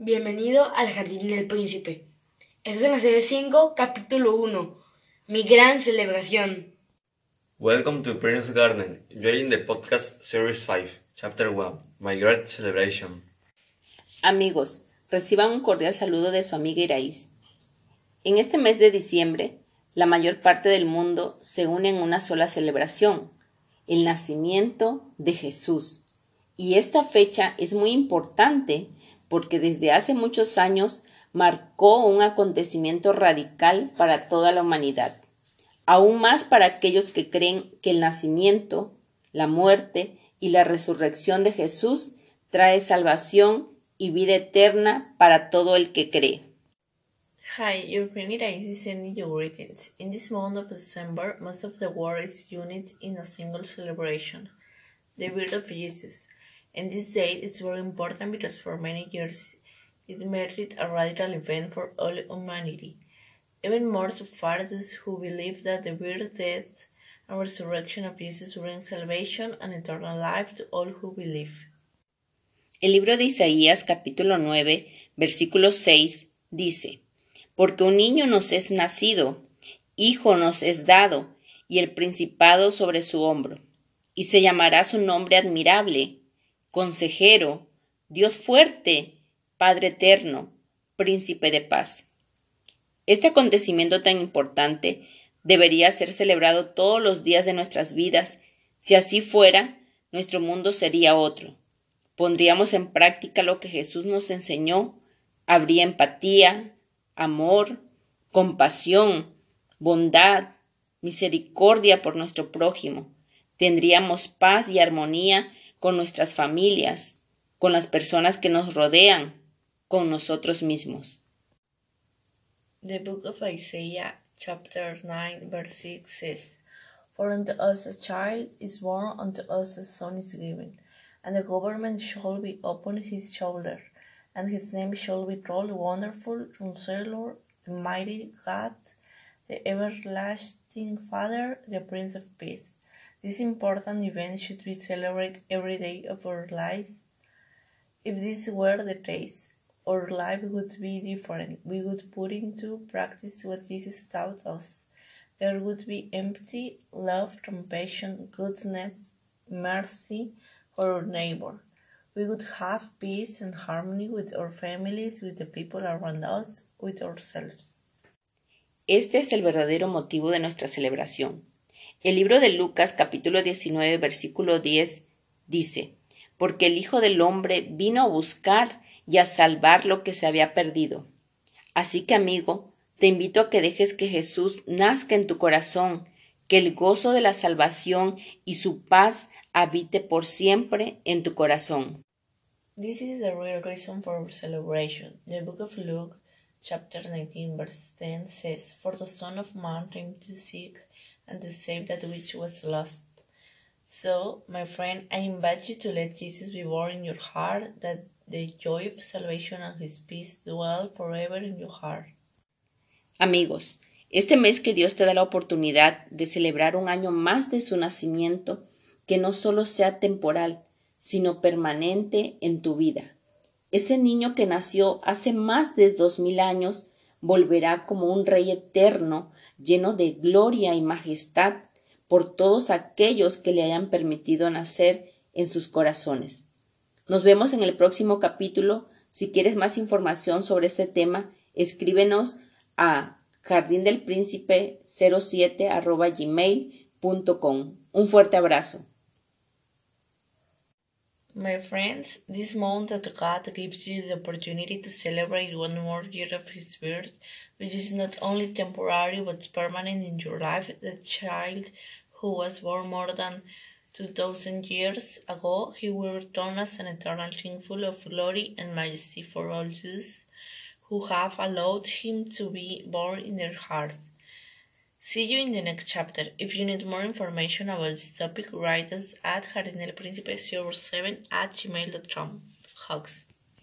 Bienvenido al Jardín del Príncipe. Esta es la serie 5, capítulo 1. Mi gran celebración. Welcome to Prince Garden. You're in the podcast Series 5, Chapter 1, My Great Celebration. Amigos, reciban un cordial saludo de su amiga Iraís. En este mes de diciembre, la mayor parte del mundo se une en una sola celebración, el nacimiento de Jesús. Y esta fecha es muy importante porque desde hace muchos años marcó un acontecimiento radical para toda la humanidad, aún más para aquellos que creen que el nacimiento, la muerte y la resurrección de Jesús trae salvación y vida eterna para todo el que cree. Hi, your friend Iraisi is sending you greetings. In this month of December, most of the world is united in a single celebration, the birth of Jesus. And this date is very important because for many years it marked a radical event for all humanity. Even more so far those who believe that the birth, death, and resurrection of Jesus bring salvation and eternal life to all who believe. El libro de Isaías capítulo 9, versículo 6 dice, Porque un niño nos es nacido, hijo nos es dado, y el principado sobre su hombro, y se llamará su nombre admirable, consejero, Dios fuerte, Padre eterno, príncipe de paz. Este acontecimiento tan importante debería ser celebrado todos los días de nuestras vidas. Si así fuera, nuestro mundo sería otro. Pondríamos en práctica lo que Jesús nos enseñó, habría empatía, amor, compasión, bondad, misericordia por nuestro prójimo. Tendríamos paz y armonía con nuestras familias, con las personas que nos rodean, con nosotros mismos. The book of Isaiah, chapter 9, verse 6 says, For unto us a child is born, unto us a son is given, and the government shall be upon his shoulder, and his name shall be called Wonderful, Counselor, the Mighty God, the Everlasting Father, the Prince of Peace. This important event should be celebrated every day of our lives. If this were the case, our life would be different. We would put into practice what Jesus taught us. There would be empty love, compassion, goodness, mercy for our neighbor. We would have peace and harmony with our families, with the people around us, with ourselves. Este es el verdadero motivo de nuestra celebración. El libro de Lucas capítulo 19 versículo 10 dice, porque el Hijo del Hombre vino a buscar y a salvar lo que se había perdido. Así que, amigo, te invito a que dejes que Jesús nazca en tu corazón, que el gozo de la salvación y su paz habite por siempre en tu corazón. This is the real reason for celebration. The book of Luke, chapter 19, verse 10 says, For the Son of Man came to seek and to save that which was lost. So, my friend, I invite you to let Jesus be born in your heart, that the joy of salvation and his peace dwell forever in your heart. Amigos, este mes que Dios te da la oportunidad de celebrar un año más de su nacimiento, que no solo sea temporal, sino permanente en tu vida. Ese niño que nació hace más de dos mil años volverá como un rey eterno, lleno de gloria y majestad por todos aquellos que le hayan permitido nacer en sus corazones. Nos vemos en el próximo capítulo. Si quieres más información sobre este tema, escríbenos a jardindelpríncipe07 gmail.com. Un fuerte abrazo. My friends, this month that God gives you the opportunity to celebrate one more year of His birth, which is not only temporary but permanent in your life. The child who was born more than 2000 years ago, he will return as an eternal king full of glory and majesty for all those who have allowed him to be born in their hearts. See you in the next chapter. If you need more information about this topic, write us at jardinelprincipe07 at gmail.com. Hugs.